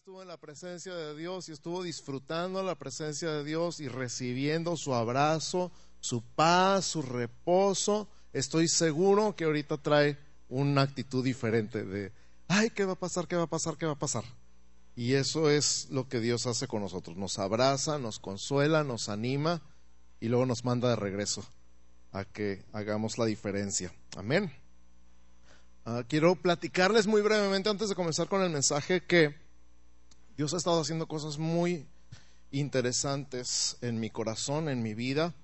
estuvo en la presencia de Dios y estuvo disfrutando la presencia de Dios y recibiendo su abrazo, su paz, su reposo, estoy seguro que ahorita trae una actitud diferente de, ay, ¿qué va a pasar? ¿Qué va a pasar? ¿Qué va a pasar? Y eso es lo que Dios hace con nosotros. Nos abraza, nos consuela, nos anima y luego nos manda de regreso a que hagamos la diferencia. Amén. Ah, quiero platicarles muy brevemente antes de comenzar con el mensaje que Dios ha estado haciendo cosas muy interesantes en mi corazón, en mi vida.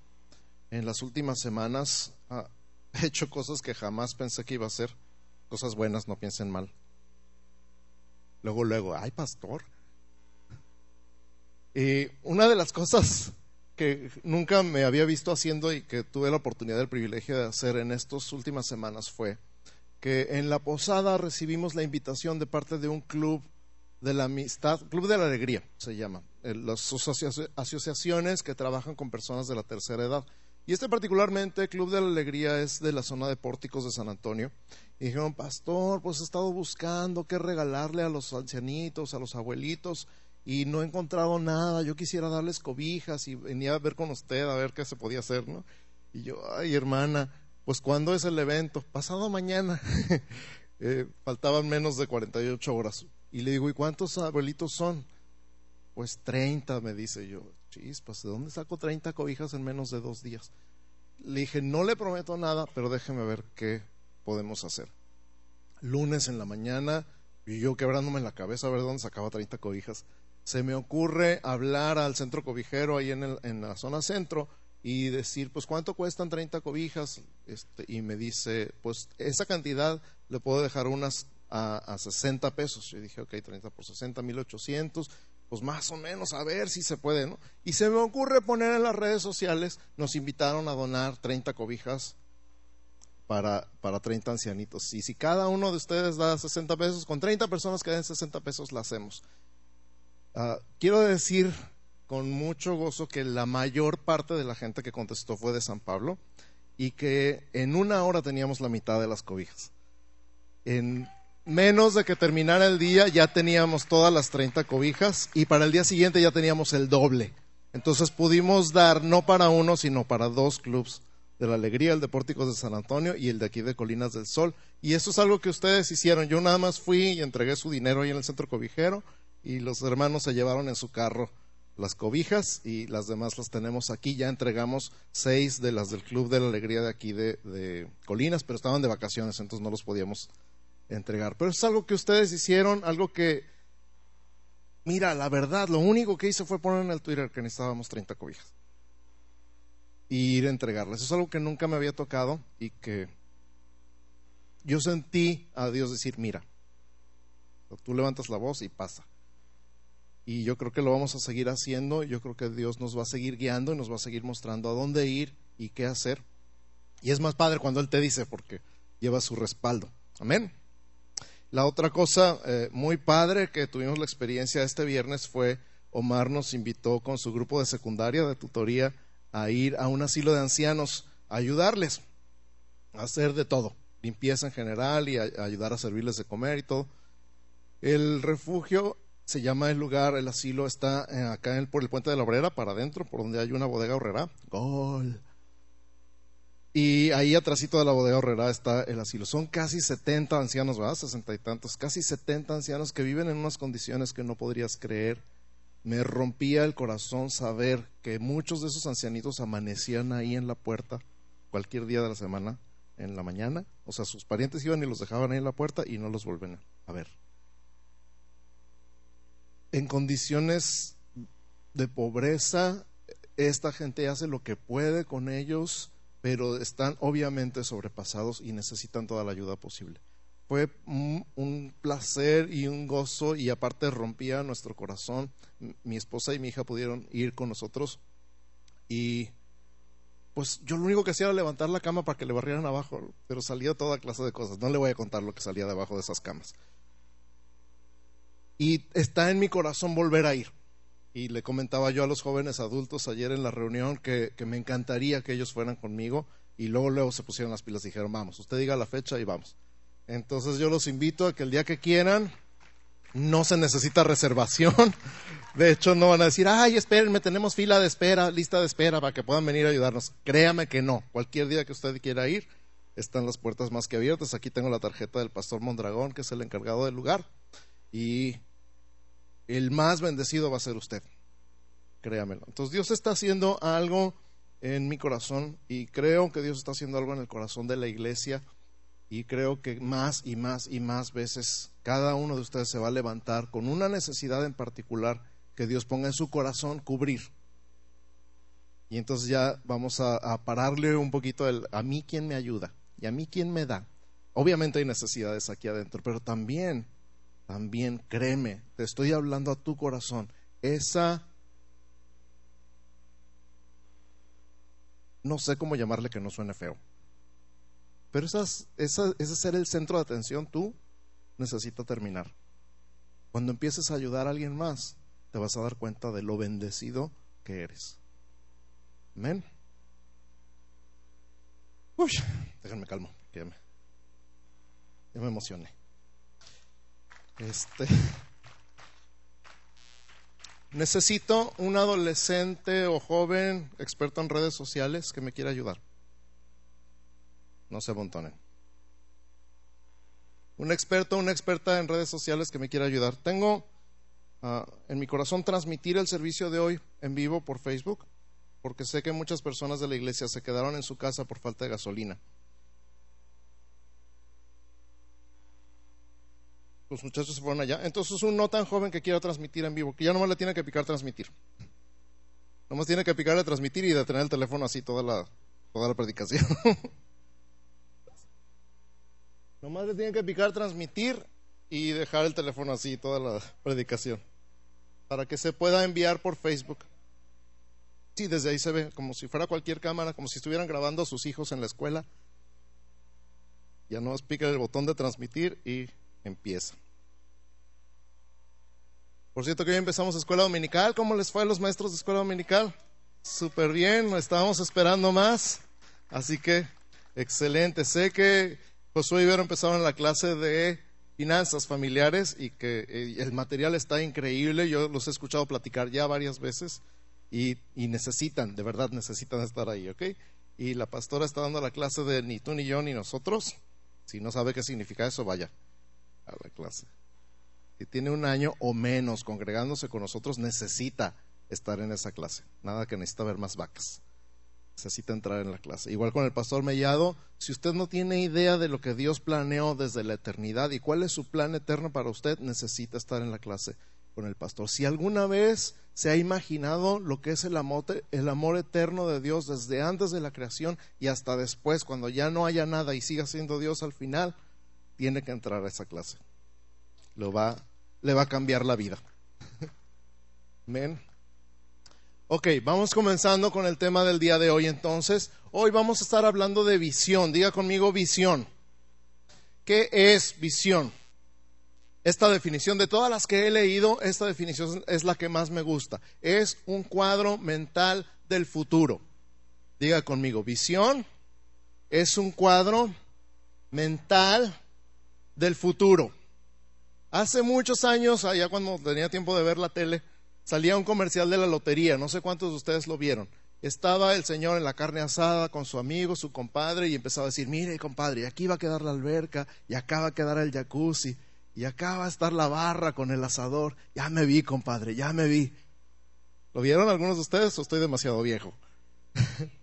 En las últimas semanas ha hecho cosas que jamás pensé que iba a hacer. Cosas buenas, no piensen mal. Luego, luego, ay, pastor. Y una de las cosas que nunca me había visto haciendo y que tuve la oportunidad, el privilegio de hacer en estas últimas semanas fue que en la posada recibimos la invitación de parte de un club de la amistad, Club de la Alegría se llama, eh, las asociaciones que trabajan con personas de la tercera edad. Y este particularmente, Club de la Alegría, es de la zona de pórticos de San Antonio. Y dijeron, pastor, pues he estado buscando qué regalarle a los ancianitos, a los abuelitos, y no he encontrado nada. Yo quisiera darles cobijas y venía a ver con usted a ver qué se podía hacer, ¿no? Y yo, ay, hermana, pues ¿cuándo es el evento? Pasado mañana. eh, faltaban menos de 48 horas. Y le digo, ¿y cuántos abuelitos son? Pues 30, me dice yo. Chispas, ¿de dónde saco 30 cobijas en menos de dos días? Le dije, no le prometo nada, pero déjeme ver qué podemos hacer. Lunes en la mañana, y yo quebrándome la cabeza a ver dónde sacaba 30 cobijas, se me ocurre hablar al centro cobijero ahí en, el, en la zona centro y decir, pues, ¿cuánto cuestan 30 cobijas? Este, y me dice, pues, esa cantidad le puedo dejar unas a, a 60 pesos. Yo dije, ok, 30 por 60, 1800, pues más o menos, a ver si se puede, ¿no? Y se me ocurre poner en las redes sociales, nos invitaron a donar 30 cobijas para, para 30 ancianitos. Y si cada uno de ustedes da 60 pesos, con 30 personas que den 60 pesos la hacemos. Uh, quiero decir con mucho gozo que la mayor parte de la gente que contestó fue de San Pablo y que en una hora teníamos la mitad de las cobijas. En menos de que terminara el día ya teníamos todas las 30 cobijas y para el día siguiente ya teníamos el doble. Entonces pudimos dar no para uno, sino para dos clubs de la Alegría, el de Pórticos de San Antonio y el de aquí de Colinas del Sol. Y eso es algo que ustedes hicieron. Yo nada más fui y entregué su dinero ahí en el centro cobijero y los hermanos se llevaron en su carro las cobijas y las demás las tenemos aquí. Ya entregamos seis de las del Club de la Alegría de aquí de, de Colinas, pero estaban de vacaciones, entonces no los podíamos entregar. Pero es algo que ustedes hicieron, algo que, mira, la verdad, lo único que hice fue poner en el Twitter que necesitábamos 30 cobijas. Y ir a entregarlas. es algo que nunca me había tocado y que yo sentí a Dios decir, mira, tú levantas la voz y pasa. Y yo creo que lo vamos a seguir haciendo. Yo creo que Dios nos va a seguir guiando y nos va a seguir mostrando a dónde ir y qué hacer. Y es más padre cuando Él te dice porque lleva su respaldo. Amén. La otra cosa eh, muy padre que tuvimos la experiencia este viernes fue Omar nos invitó con su grupo de secundaria de tutoría a ir a un asilo de ancianos a ayudarles a hacer de todo, limpieza en general y a, ayudar a servirles de comer y todo. El refugio se llama el lugar, el asilo está eh, acá en por el puente de la obrera para adentro, por donde hay una bodega horrera. Gol. Y ahí atrásito de la bodega horrera está el asilo. Son casi 70 ancianos, ¿verdad? 60 y tantos, casi 70 ancianos que viven en unas condiciones que no podrías creer. Me rompía el corazón saber que muchos de esos ancianitos amanecían ahí en la puerta cualquier día de la semana, en la mañana. O sea, sus parientes iban y los dejaban ahí en la puerta y no los vuelven a ver. En condiciones de pobreza, esta gente hace lo que puede con ellos pero están obviamente sobrepasados y necesitan toda la ayuda posible. Fue un placer y un gozo y aparte rompía nuestro corazón. Mi esposa y mi hija pudieron ir con nosotros y pues yo lo único que hacía era levantar la cama para que le barrieran abajo, pero salía toda clase de cosas. No le voy a contar lo que salía debajo de esas camas. Y está en mi corazón volver a ir y le comentaba yo a los jóvenes adultos ayer en la reunión que, me encantaría que ellos fueran conmigo y luego luego se pusieron las pilas y dijeron, vamos, usted diga la fecha y vamos. Entonces yo los invito a que el día que quieran No se necesita reservación. De hecho, no van a decir, ay, espérenme, tenemos fila de espera, lista de espera para que puedan venir a ayudarnos. Créame que no. Cualquier día que usted quiera ir, están las puertas más que abiertas. Aquí tengo la tarjeta del pastor Mondragón, que es el encargado del lugar. Y el más bendecido va a ser usted. Créamelo. Entonces, Dios está haciendo algo en mi corazón y creo que Dios está haciendo algo en el corazón de la iglesia y creo que más y más y más veces cada uno de ustedes se va a levantar con una necesidad en particular que Dios ponga en su corazón cubrir. Y entonces ya vamos a, pararle un poquito a mí quién me ayuda y a mí quién me da. Obviamente hay necesidades aquí adentro, pero también, también créeme, te estoy hablando a tu corazón. Esa, no sé cómo llamarle que no suene feo, pero esas, ese ser el centro de atención, tú necesitas terminar. Cuando empieces a ayudar a alguien más, te vas a dar cuenta de lo bendecido que eres. Amén. Uy, déjenme calmo, que ya ya me emocioné. Este. Necesito un adolescente o joven experto en redes sociales que me quiera ayudar. No se amontonen. Un experto, una experta en redes sociales que me quiera ayudar. Tengo Ah, en mi corazón transmitir el servicio de hoy en vivo por Facebook, porque sé que muchas personas de la iglesia se quedaron en su casa por falta de gasolina. Los muchachos se fueron allá. Entonces un no tan joven que quiera transmitir en vivo, que ya nomás le tiene que picar transmitir. Nomás tiene que picarle transmitir y detener el teléfono así toda la, toda la predicación. nomás le tiene que picar transmitir y dejar el teléfono así toda la predicación para que se pueda enviar por Facebook. Sí, desde ahí se ve como si fuera cualquier cámara, como si estuvieran grabando a sus hijos en la escuela. Ya no pica el botón de transmitir y empieza. Por cierto que hoy empezamos escuela dominical. ¿Cómo les fue a los maestros de escuela dominical? Súper bien, estábamos esperando más. Así que, excelente. Sé que Josué y Ibero empezaron la clase de finanzas familiares y que eh, el material está increíble. Yo los he escuchado platicar ya varias veces y, necesitan, de verdad necesitan estar ahí, ¿ok? Y la pastora está dando la clase de ni tú ni yo ni nosotros. Si no sabe qué significa eso, vaya a la clase. Si tiene un año o menos congregándose con nosotros, necesita estar en esa clase. Nada que necesita ver más vacas necesita entrar en la clase. Igual con el pastor Mellado, si usted no tiene idea de lo que Dios planeó desde la eternidad y cuál es su plan eterno para usted, necesita estar en la clase con el pastor. Si alguna vez se ha imaginado lo que es el amor, el amor eterno de Dios desde antes de la creación y hasta después, cuando ya no haya nada y siga siendo Dios al final, tiene que entrar a esa clase. Lo va, le va a cambiar la vida. Amén. Ok, vamos comenzando con el tema del día de hoy entonces. Hoy vamos a estar hablando de visión. Diga conmigo visión. ¿Qué es visión? Esta definición, de todas las que he leído, esta definición es la que más me gusta. Es un cuadro mental del futuro. Diga conmigo, visión es un cuadro mental del futuro. Hace muchos años, allá cuando tenía tiempo de ver la tele, salía un comercial de la lotería, no sé cuántos de ustedes lo vieron. Estaba el señor en la carne asada con su amigo, su compadre, y empezaba a decir, mire compadre, aquí va a quedar la alberca, y acá va a quedar el jacuzzi, y acá va a estar la barra con el asador. Ya me vi, compadre, ya me vi. ¿Lo vieron algunos de ustedes o estoy demasiado viejo?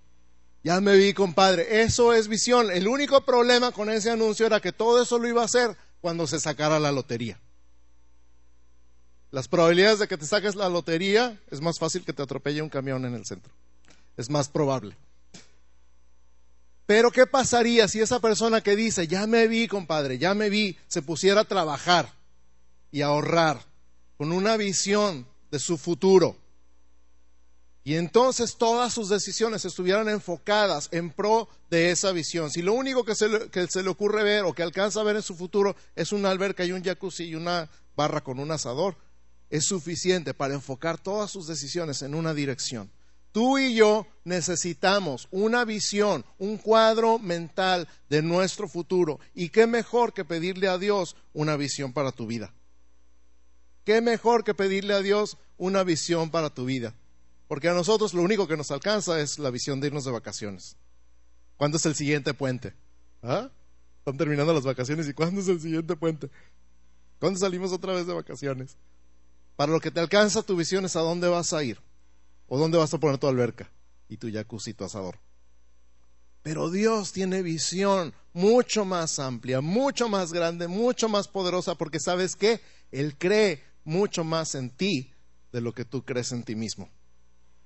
ya me vi, compadre. Eso es visión. El único problema con ese anuncio era que todo eso lo iba a hacer cuando se sacara la lotería. Las probabilidades de que te saques la lotería es más fácil que te atropelle un camión en el centro. Es más probable. Pero ¿qué pasaría si esa persona que dice, ya me vi, compadre, ya me vi, se pusiera a trabajar y a ahorrar con una visión de su futuro? Y entonces todas sus decisiones estuvieran enfocadas en pro de esa visión. Si lo único que se, le, ocurre ver o que alcanza a ver en su futuro es una alberca y un jacuzzi y una barra con un asador, es suficiente para enfocar todas sus decisiones en una dirección. Tú y yo necesitamos una visión, un cuadro mental de nuestro futuro. ¿Y qué mejor que pedirle a Dios una visión para tu vida? ¿Qué mejor que pedirle a Dios una visión para tu vida? Porque a nosotros lo único que nos alcanza es la visión de irnos de vacaciones. ¿Cuándo es el siguiente puente? ¿Ah? Están terminando las vacaciones y ¿cuándo es el siguiente puente? ¿Cuándo salimos otra vez de vacaciones? Para lo que te alcanza tu visión es a dónde vas a ir o dónde vas a poner tu alberca y tu jacuzzi y tu asador. Pero Dios tiene visión mucho más amplia, mucho más grande, mucho más poderosa, porque sabes que Él cree mucho más en ti de lo que tú crees en ti mismo.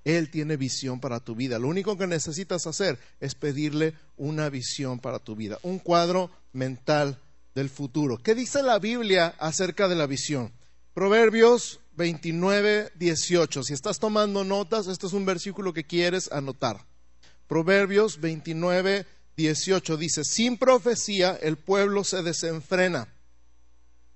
Él tiene visión para tu vida. Lo único que necesitas hacer es pedirle una visión para tu vida, un cuadro mental del futuro. ¿Qué dice la Biblia acerca de la visión? Proverbios 29, 18. Si estás tomando notas, este es un versículo que quieres anotar. Proverbios 29, 18 dice, sin profecía el pueblo se desenfrena,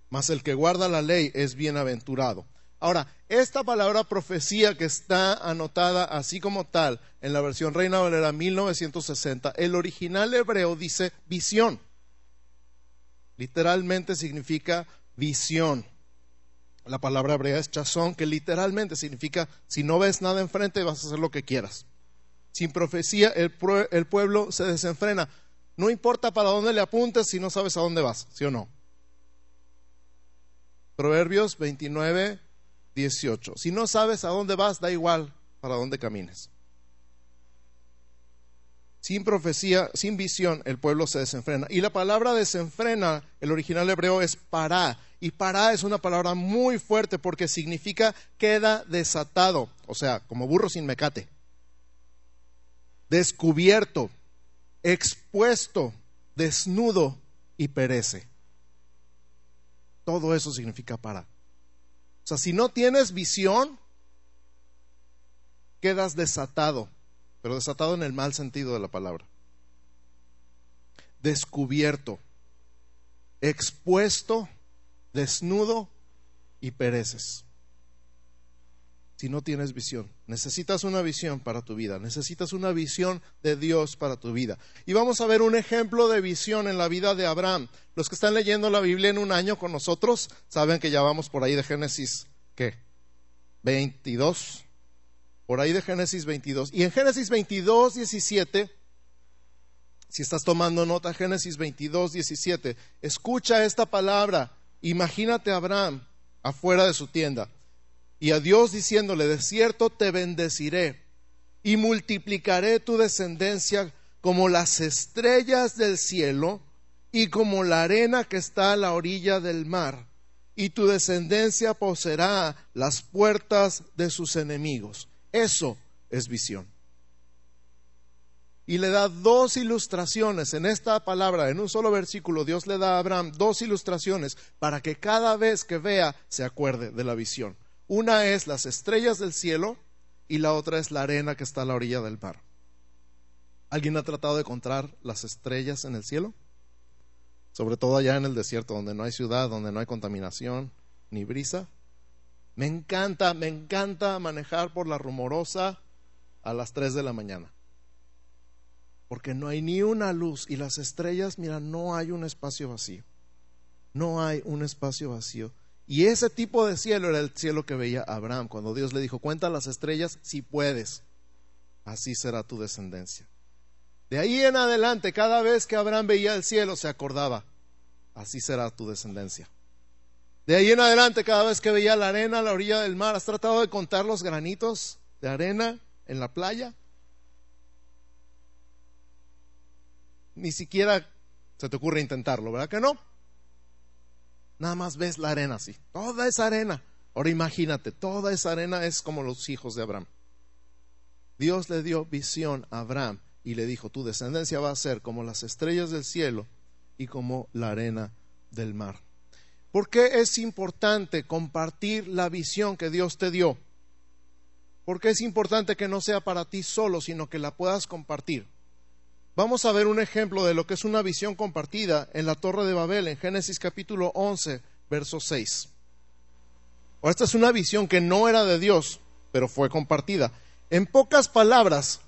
mas el que guarda la ley es bienaventurado. Ahora, esta palabra profecía que está anotada así como tal en la versión Reina Valera 1960, el original hebreo dice visión. Literalmente significa visión. La palabra hebrea es chazón, que literalmente significa si no ves nada enfrente vas a hacer lo que quieras. Sin profecía el, pueblo se desenfrena. No importa para dónde le apuntes si no sabes a dónde vas, ¿sí o no? Proverbios 29, 18. Si no sabes a dónde vas, da igual para dónde camines. Sin profecía, sin visión, el pueblo se desenfrena. Y la palabra desenfrena, el original hebreo es para. Y para es una palabra muy fuerte porque significa queda desatado, o sea, como burro sin mecate descubierto, expuesto, desnudo y perece. Todo eso significa para. O sea, si no tienes visión, quedas desatado, pero desatado en el mal sentido de la palabra. Descubierto, expuesto, desnudo y pereces si no tienes visión. Necesitas una visión para tu vida, necesitas una visión de Dios para tu vida. Y vamos a ver un ejemplo de visión en la vida de Abraham. Los que están leyendo la Biblia en un año con nosotros saben que ya vamos por ahí de Génesis, ¿qué? 22. Por ahí de Génesis 22. Y en Génesis 22, 17, si estás tomando nota, Génesis 22, 17, escucha esta palabra. Imagínate a Abraham afuera de su tienda y a Dios diciéndole, de cierto te bendeciré y multiplicaré tu descendencia como las estrellas del cielo y como la arena que está a la orilla del mar, y tu descendencia poseerá las puertas de sus enemigos. Eso es visión. Y le da dos ilustraciones en esta palabra, en un solo versículo, Dios le da a Abraham dos ilustraciones para que cada vez que vea se acuerde de la visión. Una es las estrellas del cielo y la otra es la arena que está a la orilla del mar. ¿Alguien ha tratado de encontrar las estrellas en el cielo? Sobre todo allá en el desierto, donde no hay ciudad, donde no hay contaminación ni brisa. Me encanta, me encanta manejar por la rumorosa a las 3 de la mañana. Porque no hay ni una luz y las estrellas, mira, no hay un espacio vacío. No hay un espacio vacío. Y ese tipo de cielo era el cielo que veía Abraham. Cuando Dios le dijo, cuenta las estrellas si puedes. Así será tu descendencia. De ahí en adelante, cada vez que Abraham veía el cielo, se acordaba, así será tu descendencia. De ahí en adelante, cada vez que veía la arena a la orilla del mar, ¿has tratado de contar los granitos de arena en la playa? Ni siquiera se te ocurre intentarlo, ¿verdad que no? Nada más ves la arena así, toda esa arena. Ahora imagínate, toda esa arena es como los hijos de Abraham. Dios le dio visión a Abraham y le dijo, tu descendencia va a ser como las estrellas del cielo y como la arena del mar. ¿Por qué es importante compartir la visión que Dios te dio? Porque es importante que no sea para ti solo, sino que la puedas compartir. Vamos a ver un ejemplo de lo que es una visión compartida en la Torre de Babel, en Génesis capítulo 11, verso 6. esta es una visión que no era de Dios, pero fue compartida. En pocas palabras,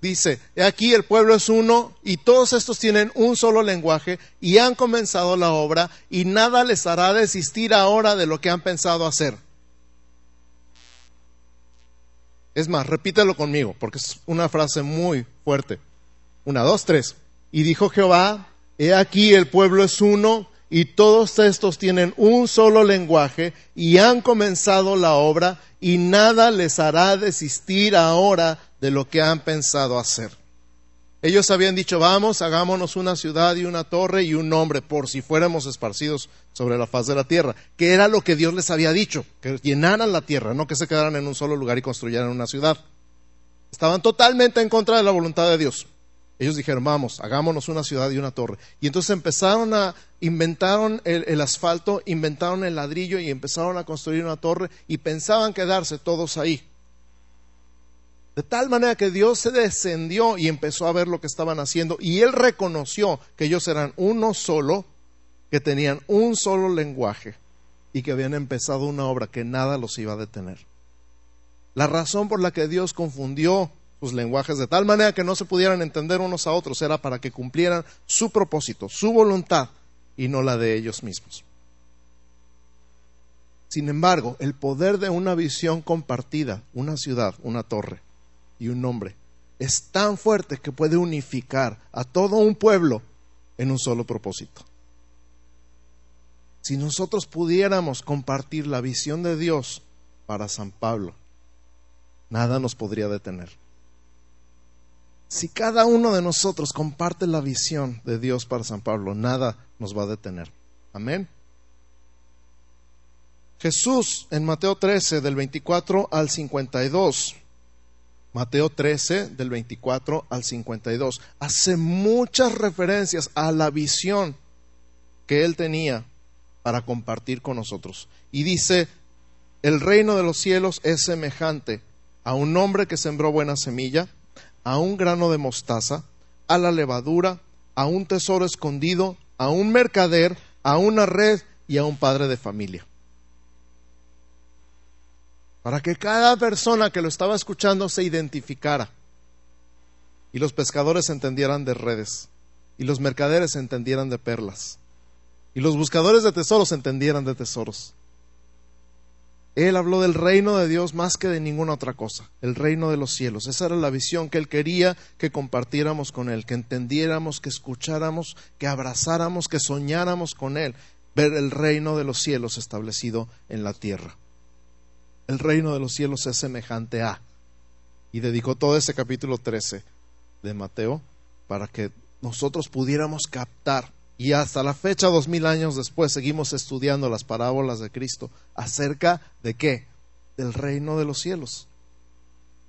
dice, aquí el pueblo es uno y todos estos tienen un solo lenguaje y han comenzado la obra y nada les hará desistir ahora de lo que han pensado hacer. Es más, repítelo conmigo, porque es una frase muy fuerte. Una, dos, tres. Y dijo Jehová, he aquí el pueblo es uno y todos estos tienen un solo lenguaje y han comenzado la obra y nada les hará desistir ahora de lo que han pensado hacer. Ellos habían dicho, vamos, hagámonos una ciudad y una torre y un nombre, por si fuéramos esparcidos sobre la faz de la tierra, que era lo que Dios les había dicho, que llenaran la tierra, no que se quedaran en un solo lugar y construyeran una ciudad. Estaban totalmente en contra de la voluntad de Dios. Ellos dijeron, vamos, hagámonos una ciudad y una torre. Y entonces empezaron a, inventaron el, asfalto, inventaron el ladrillo y empezaron a construir una torre y pensaban quedarse todos ahí. De tal manera que Dios se descendió y empezó a ver lo que estaban haciendo y él reconoció que ellos eran uno solo, que tenían un solo lenguaje y que habían empezado una obra que nada los iba a detener. La razón por la que Dios confundió sus lenguajes de tal manera que no se pudieran entender unos a otros era para que cumplieran su propósito, su voluntad y no la de ellos mismos. Sin embargo, el poder de una visión compartida, una ciudad, una torre, y un nombre es tan fuerte que puede unificar a todo un pueblo en un solo propósito. Si nosotros pudiéramos compartir la visión de Dios para San Pablo, nada nos podría detener. Si cada uno de nosotros comparte la visión de Dios para San Pablo, nada nos va a detener. Amén. Jesús en Mateo 13 del 24 al 52 Mateo 13, del 24 al 52, hace muchas referencias a la visión que él tenía para compartir con nosotros. Y dice, el reino de los cielos es semejante a un hombre que sembró buena semilla, a un grano de mostaza, a la levadura, a un tesoro escondido, a un mercader, a una red y a un padre de familia para que cada persona que lo estaba escuchando se identificara y los pescadores entendieran de redes y los mercaderes entendieran de perlas y los buscadores de tesoros entendieran de tesoros. Él habló del reino de Dios más que de ninguna otra cosa, el reino de los cielos. Esa era la visión que él quería que compartiéramos con él, que entendiéramos, que escucháramos, que abrazáramos, que soñáramos con él, ver el reino de los cielos establecido en la tierra el reino de los cielos es semejante a. Y dedicó todo ese capítulo 13 de Mateo para que nosotros pudiéramos captar. Y hasta la fecha, dos mil años después, seguimos estudiando las parábolas de Cristo acerca de qué? Del reino de los cielos.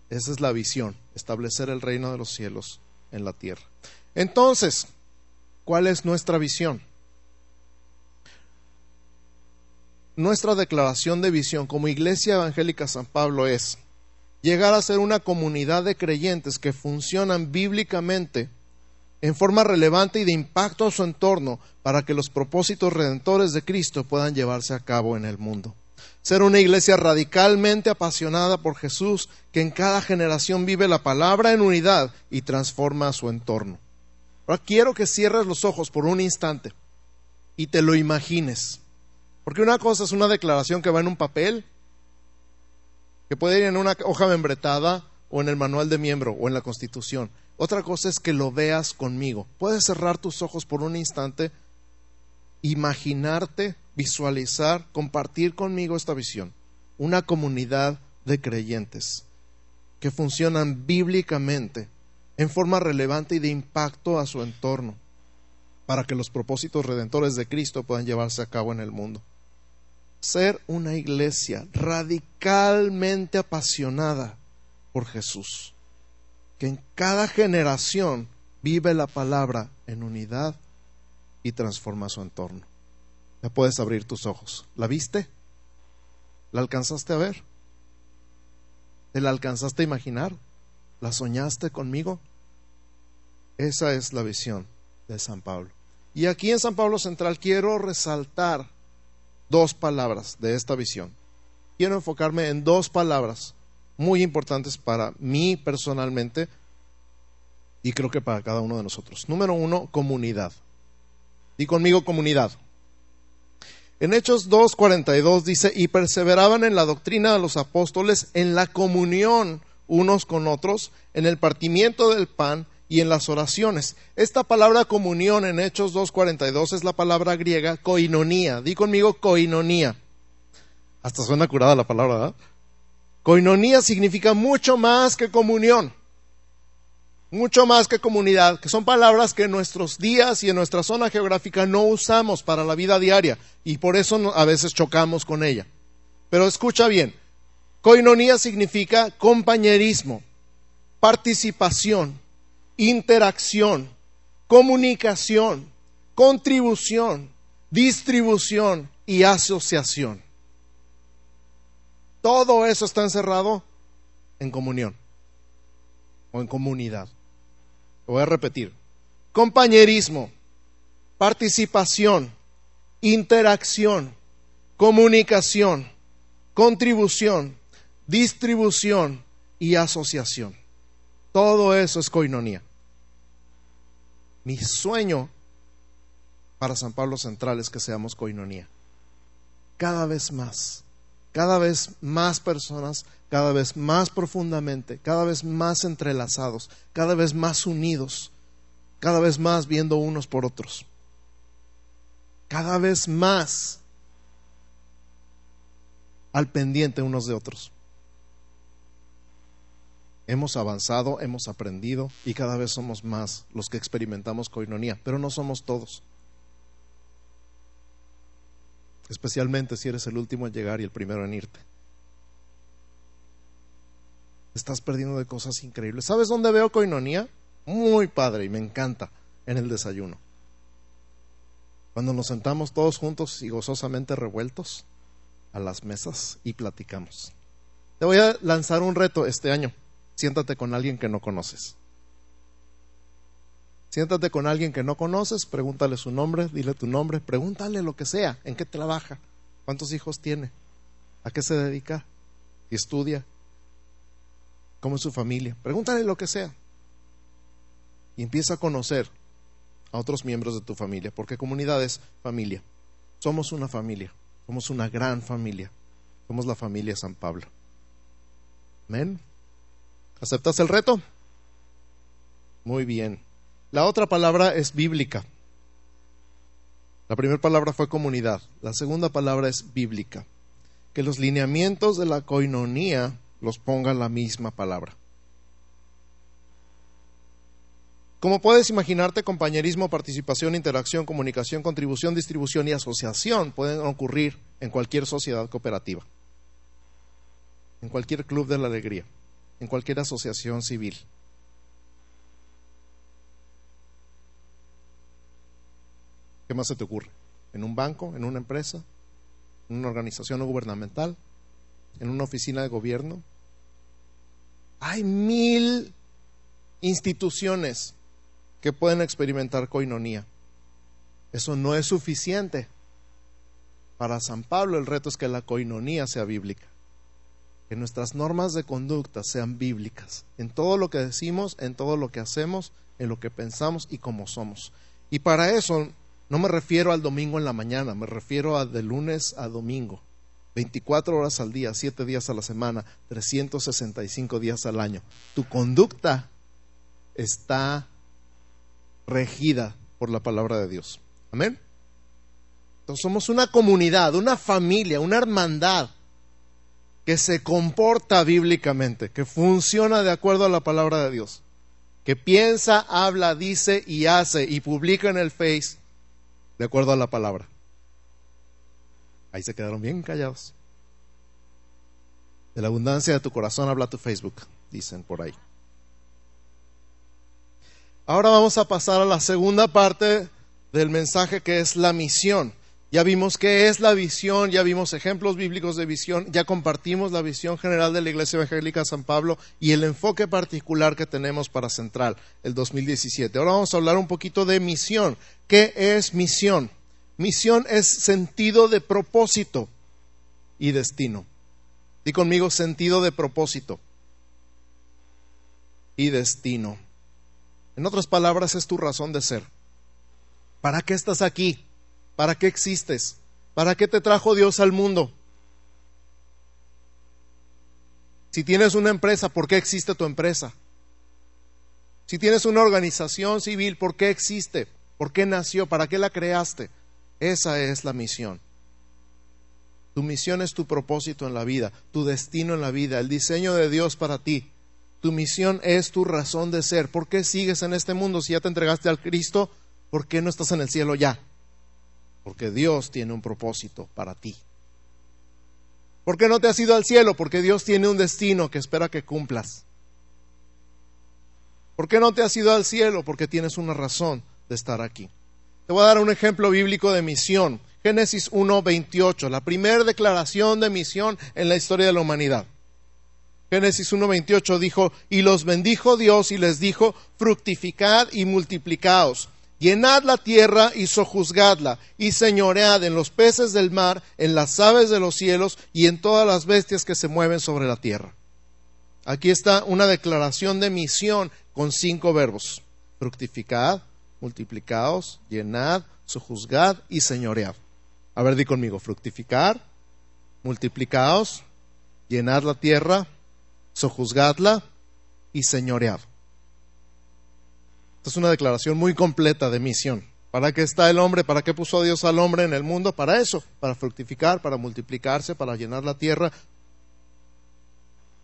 Esa es la visión, establecer el reino de los cielos en la tierra. Entonces, ¿cuál es nuestra visión? nuestra declaración de visión como Iglesia Evangélica San Pablo es llegar a ser una comunidad de creyentes que funcionan bíblicamente en forma relevante y de impacto a su entorno para que los propósitos redentores de Cristo puedan llevarse a cabo en el mundo. Ser una iglesia radicalmente apasionada por Jesús que en cada generación vive la palabra en unidad y transforma a su entorno. Ahora quiero que cierres los ojos por un instante y te lo imagines. Porque una cosa es una declaración que va en un papel, que puede ir en una hoja membretada o en el manual de miembro o en la constitución. Otra cosa es que lo veas conmigo. Puedes cerrar tus ojos por un instante, imaginarte, visualizar, compartir conmigo esta visión. Una comunidad de creyentes que funcionan bíblicamente en forma relevante y de impacto a su entorno para que los propósitos redentores de Cristo puedan llevarse a cabo en el mundo ser una iglesia radicalmente apasionada por Jesús, que en cada generación vive la palabra en unidad y transforma su entorno. Ya puedes abrir tus ojos. ¿La viste? ¿La alcanzaste a ver? ¿Te la alcanzaste a imaginar? ¿La soñaste conmigo? Esa es la visión de San Pablo. Y aquí en San Pablo Central quiero resaltar dos palabras de esta visión. Quiero enfocarme en dos palabras muy importantes para mí personalmente y creo que para cada uno de nosotros. Número uno, comunidad. Y conmigo comunidad. En Hechos 2.42 dice, y perseveraban en la doctrina de los apóstoles, en la comunión unos con otros, en el partimiento del pan y en las oraciones. Esta palabra comunión en Hechos 2.42 es la palabra griega koinonía. Di conmigo koinonía. Hasta suena curada la palabra, ¿verdad? Koinonía significa mucho más que comunión mucho más que comunidad, que son palabras que en nuestros días y en nuestra zona geográfica no usamos para la vida diaria y por eso a veces chocamos con ella. Pero escucha bien, coinonía significa compañerismo, participación, interacción, comunicación, contribución, distribución y asociación. Todo eso está encerrado en comunión o en comunidad voy a repetir. Compañerismo, participación, interacción, comunicación, contribución, distribución y asociación. Todo eso es coinonía. Mi sueño para San Pablo Central es que seamos coinonía. Cada vez más, cada vez más personas cada vez más profundamente, cada vez más entrelazados, cada vez más unidos, cada vez más viendo unos por otros, cada vez más al pendiente unos de otros. Hemos avanzado, hemos aprendido y cada vez somos más los que experimentamos coinonía, pero no somos todos. Especialmente si eres el último en llegar y el primero en irte estás perdiendo de cosas increíbles. ¿Sabes dónde veo coinonía? Muy padre y me encanta en el desayuno. Cuando nos sentamos todos juntos y gozosamente revueltos a las mesas y platicamos. Te voy a lanzar un reto este año. Siéntate con alguien que no conoces. Siéntate con alguien que no conoces, pregúntale su nombre, dile tu nombre, pregúntale lo que sea, en qué trabaja, cuántos hijos tiene, a qué se dedica, estudia, como es su familia. Pregúntale lo que sea. Y empieza a conocer a otros miembros de tu familia, porque comunidad es familia. Somos una familia, somos una gran familia. Somos la familia San Pablo. Amén. ¿Aceptas el reto? Muy bien. La otra palabra es bíblica. La primera palabra fue comunidad. La segunda palabra es bíblica. Que los lineamientos de la coinonía los ponga la misma palabra. Como puedes imaginarte, compañerismo, participación, interacción, comunicación, contribución, distribución y asociación pueden ocurrir en cualquier sociedad cooperativa, en cualquier club de la alegría, en cualquier asociación civil. ¿Qué más se te ocurre? ¿En un banco? ¿En una empresa? ¿En una organización no gubernamental? ¿En una oficina de gobierno? Hay mil instituciones que pueden experimentar coinonía. Eso no es suficiente. Para San Pablo el reto es que la coinonía sea bíblica, que nuestras normas de conducta sean bíblicas, en todo lo que decimos, en todo lo que hacemos, en lo que pensamos y como somos. Y para eso no me refiero al domingo en la mañana, me refiero a de lunes a domingo. 24 horas al día, 7 días a la semana, 365 días al año. Tu conducta está regida por la palabra de Dios. Amén. Entonces somos una comunidad, una familia, una hermandad que se comporta bíblicamente, que funciona de acuerdo a la palabra de Dios, que piensa, habla, dice y hace y publica en el Face de acuerdo a la palabra. Ahí se quedaron bien callados. De la abundancia de tu corazón habla tu Facebook, dicen por ahí. Ahora vamos a pasar a la segunda parte del mensaje que es la misión. Ya vimos qué es la visión, ya vimos ejemplos bíblicos de visión, ya compartimos la visión general de la Iglesia Evangélica San Pablo y el enfoque particular que tenemos para Central el 2017. Ahora vamos a hablar un poquito de misión. ¿Qué es misión? Misión es sentido de propósito y destino. Di conmigo sentido de propósito y destino. En otras palabras, es tu razón de ser. ¿Para qué estás aquí? ¿Para qué existes? ¿Para qué te trajo Dios al mundo? Si tienes una empresa, ¿por qué existe tu empresa? Si tienes una organización civil, ¿por qué existe? ¿Por qué nació? ¿Para qué la creaste? Esa es la misión. Tu misión es tu propósito en la vida, tu destino en la vida, el diseño de Dios para ti. Tu misión es tu razón de ser. ¿Por qué sigues en este mundo si ya te entregaste al Cristo? ¿Por qué no estás en el cielo ya? Porque Dios tiene un propósito para ti. ¿Por qué no te has ido al cielo? Porque Dios tiene un destino que espera que cumplas. ¿Por qué no te has ido al cielo? Porque tienes una razón de estar aquí. Te voy a dar un ejemplo bíblico de misión. Génesis 1.28, la primera declaración de misión en la historia de la humanidad. Génesis 1.28 dijo, y los bendijo Dios y les dijo, fructificad y multiplicaos, llenad la tierra y sojuzgadla, y señoread en los peces del mar, en las aves de los cielos y en todas las bestias que se mueven sobre la tierra. Aquí está una declaración de misión con cinco verbos. Fructificad, multiplicaos, llenad, sojuzgad y señoread. A ver, di conmigo, fructificar, multiplicaos, llenad la tierra, sojuzgadla y señoread. Esta es una declaración muy completa de misión. ¿Para qué está el hombre? ¿Para qué puso Dios al hombre en el mundo? Para eso, para fructificar, para multiplicarse, para llenar la tierra.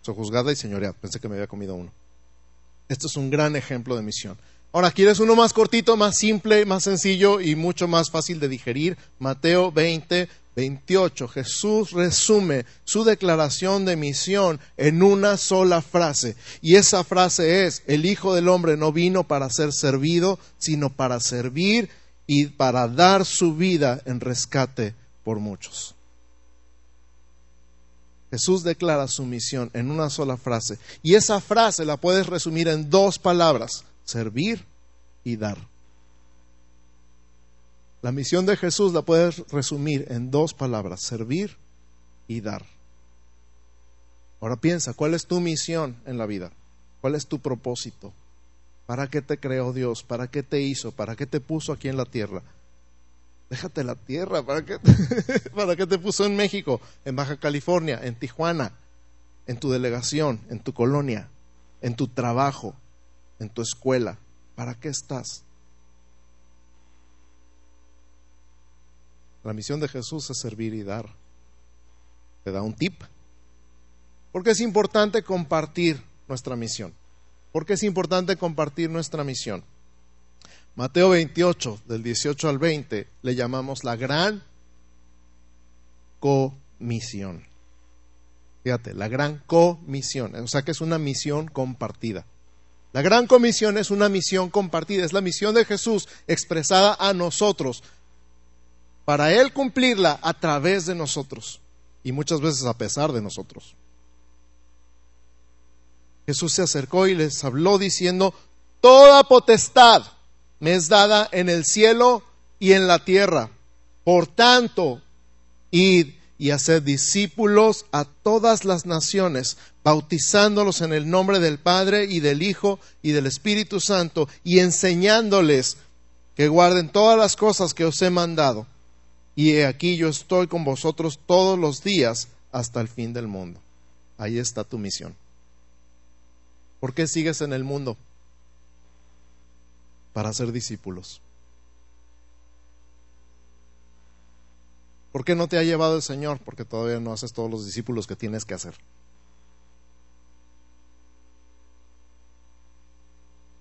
Sojuzgadla y señoread. Pensé que me había comido uno. Esto es un gran ejemplo de misión. Ahora, ¿quieres uno más cortito, más simple, más sencillo y mucho más fácil de digerir? Mateo 20, 28. Jesús resume su declaración de misión en una sola frase. Y esa frase es, el Hijo del Hombre no vino para ser servido, sino para servir y para dar su vida en rescate por muchos. Jesús declara su misión en una sola frase. Y esa frase la puedes resumir en dos palabras, servir y dar. La misión de Jesús la puedes resumir en dos palabras, servir y dar. Ahora piensa, ¿cuál es tu misión en la vida? ¿Cuál es tu propósito? ¿Para qué te creó Dios? ¿Para qué te hizo? ¿Para qué te puso aquí en la tierra? Déjate la tierra, ¿para qué, ¿para qué te puso en México, en Baja California, en Tijuana, en tu delegación, en tu colonia, en tu trabajo, en tu escuela? ¿Para qué estás? La misión de Jesús es servir y dar. Te da un tip. Porque es importante compartir nuestra misión. Porque es importante compartir nuestra misión. Mateo 28, del 18 al 20, le llamamos la gran comisión. Fíjate, la gran comisión. O sea que es una misión compartida. La gran comisión es una misión compartida, es la misión de Jesús expresada a nosotros, para Él cumplirla a través de nosotros y muchas veces a pesar de nosotros. Jesús se acercó y les habló diciendo, Toda potestad me es dada en el cielo y en la tierra. Por tanto, id y haced discípulos a todas las naciones, bautizándolos en el nombre del Padre y del Hijo y del Espíritu Santo, y enseñándoles que guarden todas las cosas que os he mandado. Y he aquí yo estoy con vosotros todos los días hasta el fin del mundo. Ahí está tu misión. ¿Por qué sigues en el mundo? para ser discípulos. ¿Por qué no te ha llevado el Señor? Porque todavía no haces todos los discípulos que tienes que hacer.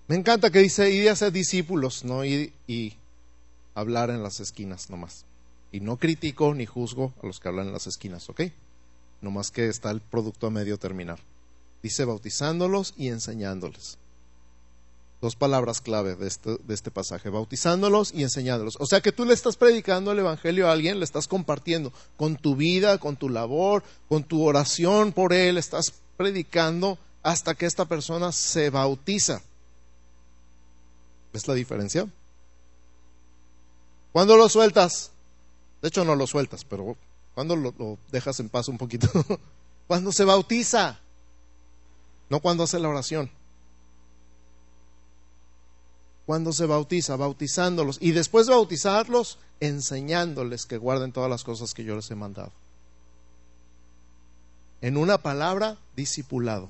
Me encanta que dice, y de hacer discípulos, no y, y hablar en las esquinas nomás. Y no critico ni juzgo a los que hablan en las esquinas, ¿ok? Nomás que está el producto a medio terminar. Dice bautizándolos y enseñándoles. Dos palabras clave de este, de este, pasaje, bautizándolos y enseñándolos. O sea que tú le estás predicando el Evangelio a alguien, le estás compartiendo con tu vida, con tu labor, con tu oración por él, estás predicando hasta que esta persona se bautiza. ¿Ves la diferencia? ¿Cuándo lo sueltas? De hecho no lo sueltas, pero ¿cuándo lo, lo dejas en paz un poquito? cuando se bautiza, no cuando hace la oración. cuando se bautiza, bautizándolos y después de bautizarlos, enseñándoles que guarden todas las cosas que yo les he mandado. En una palabra, discipulado.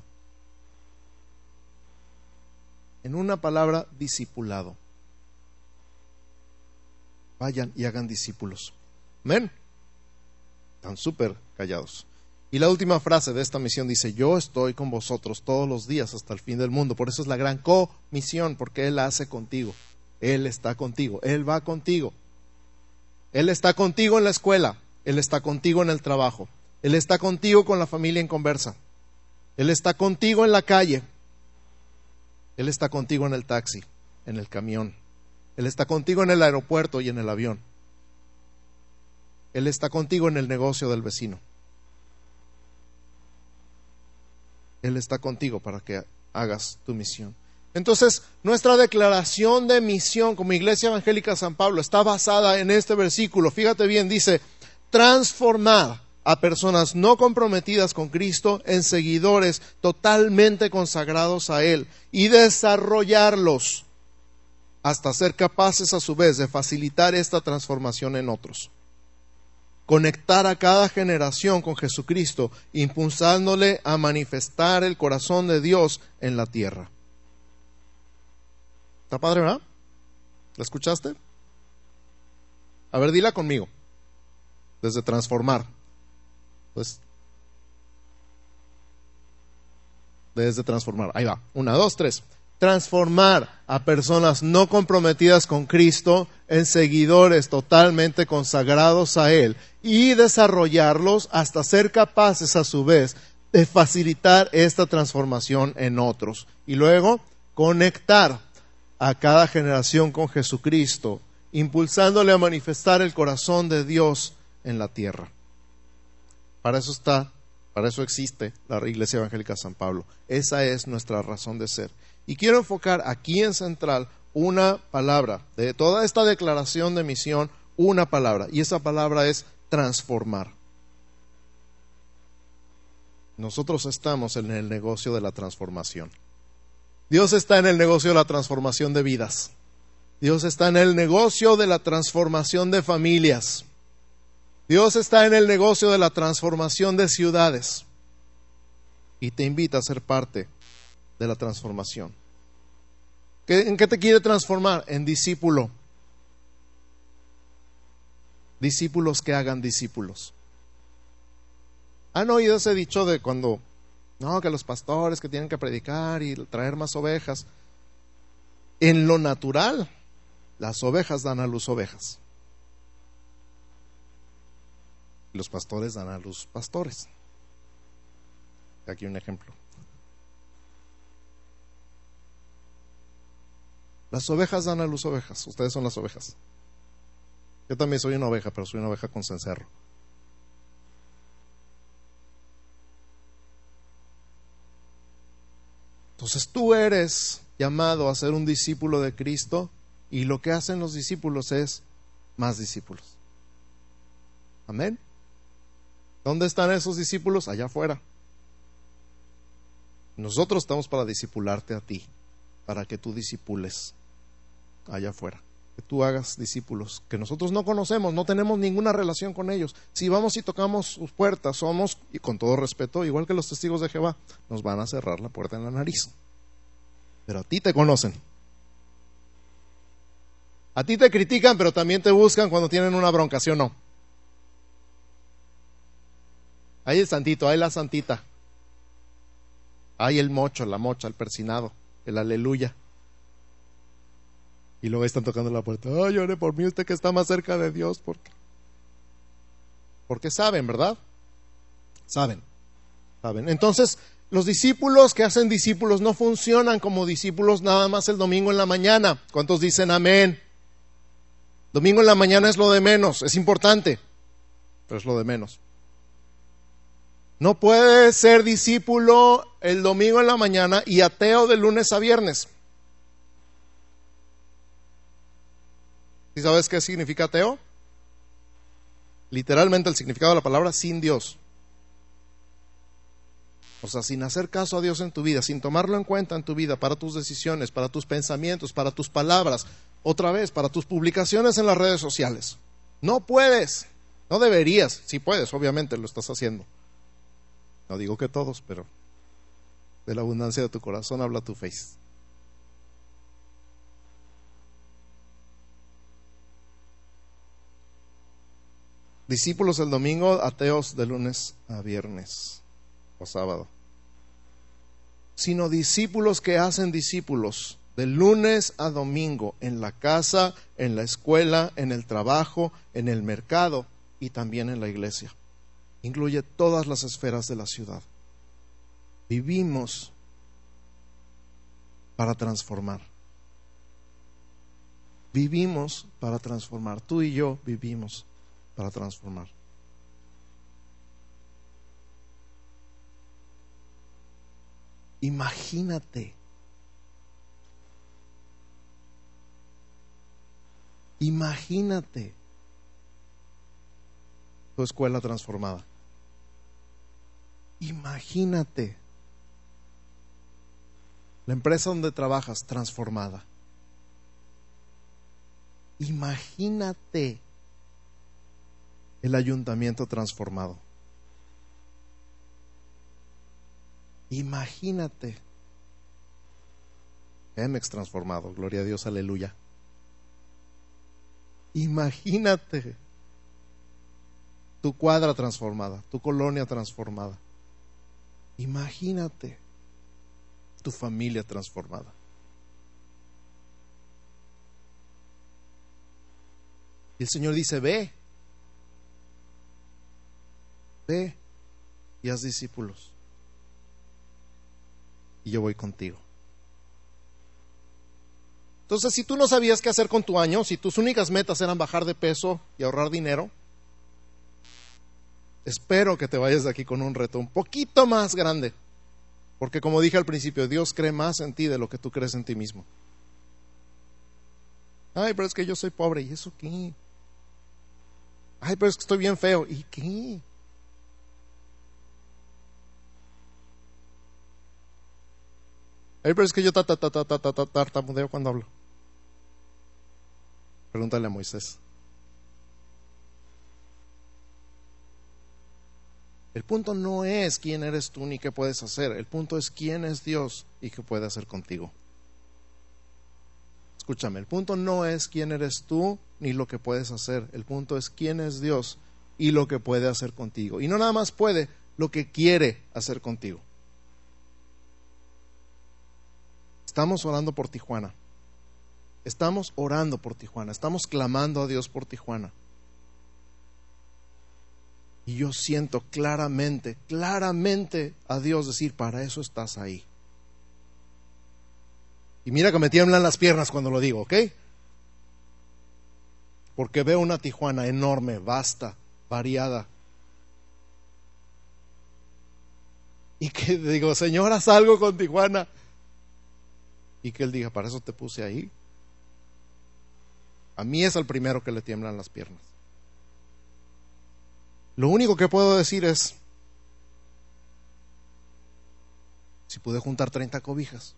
En una palabra, discipulado. Vayan y hagan discípulos. Amén. Están súper callados. Y la última frase de esta misión dice, yo estoy con vosotros todos los días hasta el fin del mundo. Por eso es la gran comisión, porque Él hace contigo. Él está contigo, Él va contigo. Él está contigo en la escuela, Él está contigo en el trabajo, Él está contigo con la familia en conversa, Él está contigo en la calle, Él está contigo en el taxi, en el camión, Él está contigo en el aeropuerto y en el avión, Él está contigo en el negocio del vecino. Él está contigo para que hagas tu misión. Entonces, nuestra declaración de misión como Iglesia Evangélica San Pablo está basada en este versículo. Fíjate bien, dice, transformar a personas no comprometidas con Cristo en seguidores totalmente consagrados a Él y desarrollarlos hasta ser capaces a su vez de facilitar esta transformación en otros conectar a cada generación con Jesucristo, impulsándole a manifestar el corazón de Dios en la tierra. ¿Está padre, verdad? ¿La escuchaste? A ver, dila conmigo. Desde transformar. Pues. Desde transformar. Ahí va. Una, dos, tres transformar a personas no comprometidas con Cristo en seguidores totalmente consagrados a Él y desarrollarlos hasta ser capaces a su vez de facilitar esta transformación en otros. Y luego conectar a cada generación con Jesucristo, impulsándole a manifestar el corazón de Dios en la tierra. Para eso está, para eso existe la Iglesia Evangélica San Pablo. Esa es nuestra razón de ser. Y quiero enfocar aquí en central una palabra, de toda esta declaración de misión, una palabra, y esa palabra es transformar. Nosotros estamos en el negocio de la transformación. Dios está en el negocio de la transformación de vidas. Dios está en el negocio de la transformación de familias. Dios está en el negocio de la transformación de ciudades. Y te invita a ser parte de la transformación. ¿En qué te quiere transformar? En discípulo. Discípulos que hagan discípulos. ¿Han oído ese dicho de cuando, no, que los pastores que tienen que predicar y traer más ovejas? En lo natural, las ovejas dan a luz ovejas. Los pastores dan a luz pastores. Aquí un ejemplo. Las ovejas dan a luz ovejas. Ustedes son las ovejas. Yo también soy una oveja, pero soy una oveja con cencerro. Entonces tú eres llamado a ser un discípulo de Cristo y lo que hacen los discípulos es más discípulos. Amén. ¿Dónde están esos discípulos? Allá afuera. Nosotros estamos para discipularte a ti, para que tú discipules allá afuera. Que tú hagas discípulos que nosotros no conocemos, no tenemos ninguna relación con ellos. Si vamos y tocamos sus puertas, somos, y con todo respeto, igual que los testigos de Jehová, nos van a cerrar la puerta en la nariz. Pero a ti te conocen. A ti te critican, pero también te buscan cuando tienen una bronca, ¿sí o no? Hay el santito, hay la santita. Hay el mocho, la mocha, el persinado, el aleluya. Y luego están tocando la puerta. Ay, ore por mí, usted que está más cerca de Dios. Porque, porque saben, ¿verdad? Saben. Saben. Entonces, los discípulos que hacen discípulos no funcionan como discípulos nada más el domingo en la mañana. ¿Cuántos dicen amén? Domingo en la mañana es lo de menos, es importante, pero es lo de menos. No puede ser discípulo el domingo en la mañana y ateo de lunes a viernes. ¿Sí sabes qué significa ateo? Literalmente el significado de la palabra sin Dios. O sea, sin hacer caso a Dios en tu vida, sin tomarlo en cuenta en tu vida para tus decisiones, para tus pensamientos, para tus palabras, otra vez, para tus publicaciones en las redes sociales. No puedes, no deberías, si puedes, obviamente lo estás haciendo. No digo que todos, pero de la abundancia de tu corazón habla tu face. Discípulos el domingo, ateos de lunes a viernes o sábado. Sino discípulos que hacen discípulos de lunes a domingo en la casa, en la escuela, en el trabajo, en el mercado y también en la iglesia. Incluye todas las esferas de la ciudad. Vivimos para transformar. Vivimos para transformar. Tú y yo vivimos para transformar. Imagínate. Imagínate tu escuela transformada. Imagínate la empresa donde trabajas transformada. Imagínate el ayuntamiento transformado. Imagínate. Emex transformado, gloria a Dios, aleluya. Imagínate tu cuadra transformada, tu colonia transformada. Imagínate tu familia transformada. Y el Señor dice, ve, ve y haz discípulos. Y yo voy contigo. Entonces, si tú no sabías qué hacer con tu año, si tus únicas metas eran bajar de peso y ahorrar dinero, espero que te vayas de aquí con un reto un poquito más grande. Porque como dije al principio, Dios cree más en ti de lo que tú crees en ti mismo. Ay, pero es que yo soy pobre. ¿Y eso qué? Ay, pero es que estoy bien feo. ¿Y qué? Ay, pero es que yo tartamudeo cuando hablo. Pregúntale a Moisés. El punto no es quién eres tú ni qué puedes hacer. El punto es quién es Dios y qué puede hacer contigo. Escúchame, el punto no es quién eres tú ni lo que puedes hacer. El punto es quién es Dios y lo que puede hacer contigo. Y no nada más puede, lo que quiere hacer contigo. Estamos orando por Tijuana. Estamos orando por Tijuana. Estamos clamando a Dios por Tijuana. Y yo siento claramente, claramente a Dios decir, para eso estás ahí. Y mira que me tiemblan las piernas cuando lo digo, ¿ok? Porque veo una Tijuana enorme, vasta, variada. Y que digo, Señora, salgo con Tijuana. Y que Él diga, para eso te puse ahí. A mí es el primero que le tiemblan las piernas. Lo único que puedo decir es, si pude juntar 30 cobijas,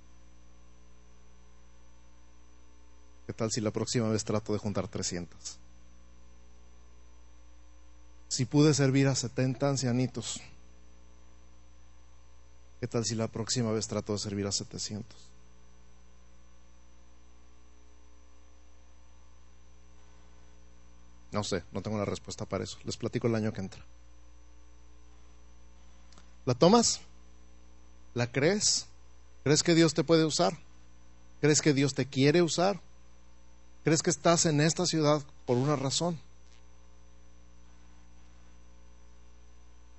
¿qué tal si la próxima vez trato de juntar 300? Si pude servir a 70 ancianitos, ¿qué tal si la próxima vez trato de servir a 700? No sé, no tengo la respuesta para eso. Les platico el año que entra. ¿La tomas? ¿La crees? ¿Crees que Dios te puede usar? ¿Crees que Dios te quiere usar? ¿Crees que estás en esta ciudad por una razón?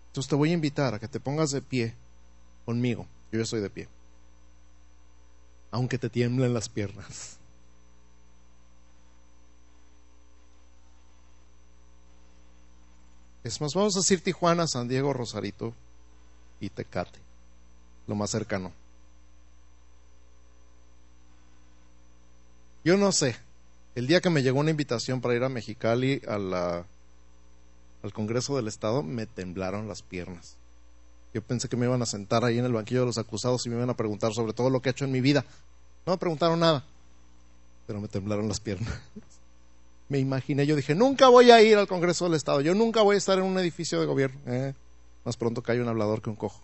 Entonces te voy a invitar a que te pongas de pie conmigo. Yo ya estoy de pie. Aunque te tiemblen las piernas. Es más, vamos a decir Tijuana, San Diego, Rosarito y Tecate, lo más cercano. Yo no sé, el día que me llegó una invitación para ir a Mexicali al Congreso del Estado, me temblaron las piernas. Yo pensé que me iban a sentar ahí en el banquillo de los acusados y me iban a preguntar sobre todo lo que he hecho en mi vida. No me preguntaron nada, pero me temblaron las piernas. Me imaginé, yo dije, nunca voy a ir al Congreso del Estado, yo nunca voy a estar en un edificio de gobierno. Eh, más pronto hay un hablador que un cojo.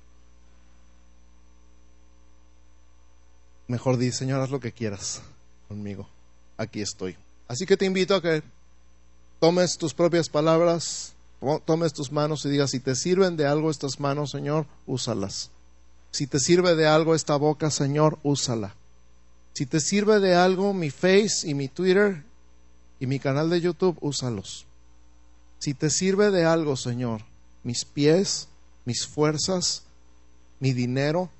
Mejor di, Señor, haz lo que quieras conmigo. Aquí estoy. Así que te invito a que tomes tus propias palabras, tomes tus manos y digas, si te sirven de algo estas manos, Señor, úsalas. Si te sirve de algo esta boca, Señor, úsala. Si te sirve de algo mi Face y mi Twitter y mi canal de YouTube, úsalos. Si te sirve de algo, Señor, mis pies, mis fuerzas, mi dinero,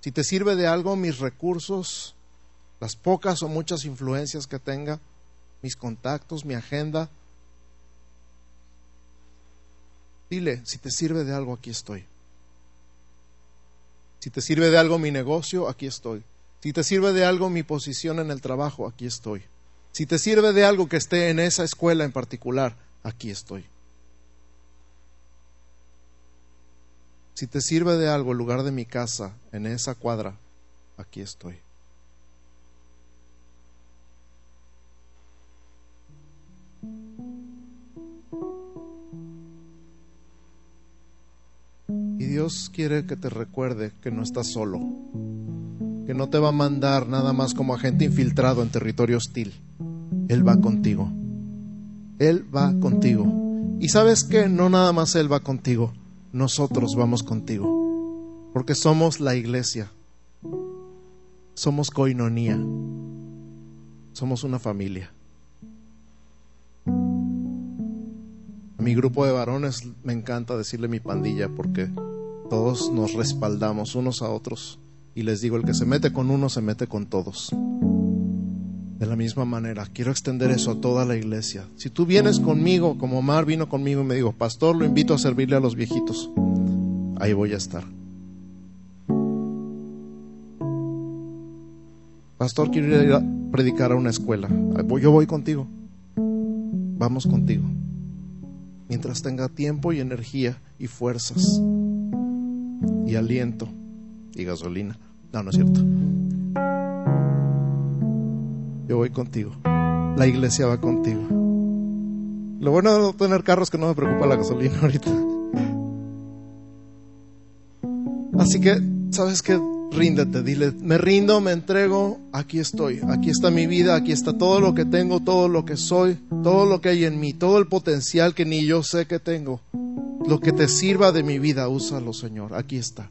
si te sirve de algo mis recursos, las pocas o muchas influencias que tenga, mis contactos, mi agenda, dile, si te sirve de algo, aquí estoy. Si te sirve de algo mi negocio, aquí estoy. Si te sirve de algo mi posición en el trabajo, aquí estoy. Si te sirve de algo que esté en esa escuela en particular, aquí estoy. Si te sirve de algo el lugar de mi casa, en esa cuadra, aquí estoy. Y Dios quiere que te recuerde que no estás solo, que no te va a mandar nada más como agente infiltrado en territorio hostil. Él va contigo. Él va contigo. Y sabes que no nada más Él va contigo, nosotros vamos contigo, porque somos la iglesia, somos coinonía, somos una familia. A mi grupo de varones me encanta decirle mi pandilla porque todos nos respaldamos unos a otros y les digo, el que se mete con uno se mete con todos. De la misma manera, quiero extender eso a toda la iglesia. Si tú vienes conmigo, como Omar vino conmigo y me dijo, pastor, lo invito a servirle a los viejitos, ahí voy a estar. Pastor, quiero ir a predicar a una escuela. Yo voy contigo. Vamos contigo. Mientras tenga tiempo y energía y fuerzas y aliento y gasolina. No, no es cierto yo voy contigo. La iglesia va contigo. Lo bueno de no tener carros es que no me preocupa la gasolina ahorita. Así que, ¿sabes qué? Ríndete, dile, me rindo, me entrego, aquí estoy, aquí está mi vida, aquí está todo lo que tengo, todo lo que soy, todo lo que hay en mí, todo el potencial que ni yo sé que tengo. Lo que te sirva de mi vida, úsalo, Señor, aquí está.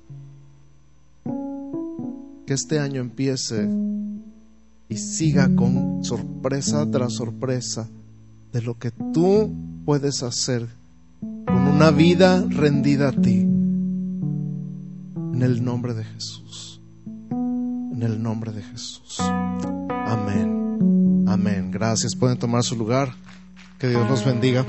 Que este año empiece y siga con sorpresa tras sorpresa de lo que tú puedes hacer con una vida rendida a ti. En el nombre de Jesús. En el nombre de Jesús. Amén. Amén. Gracias. Pueden tomar su lugar. Que Dios los bendiga.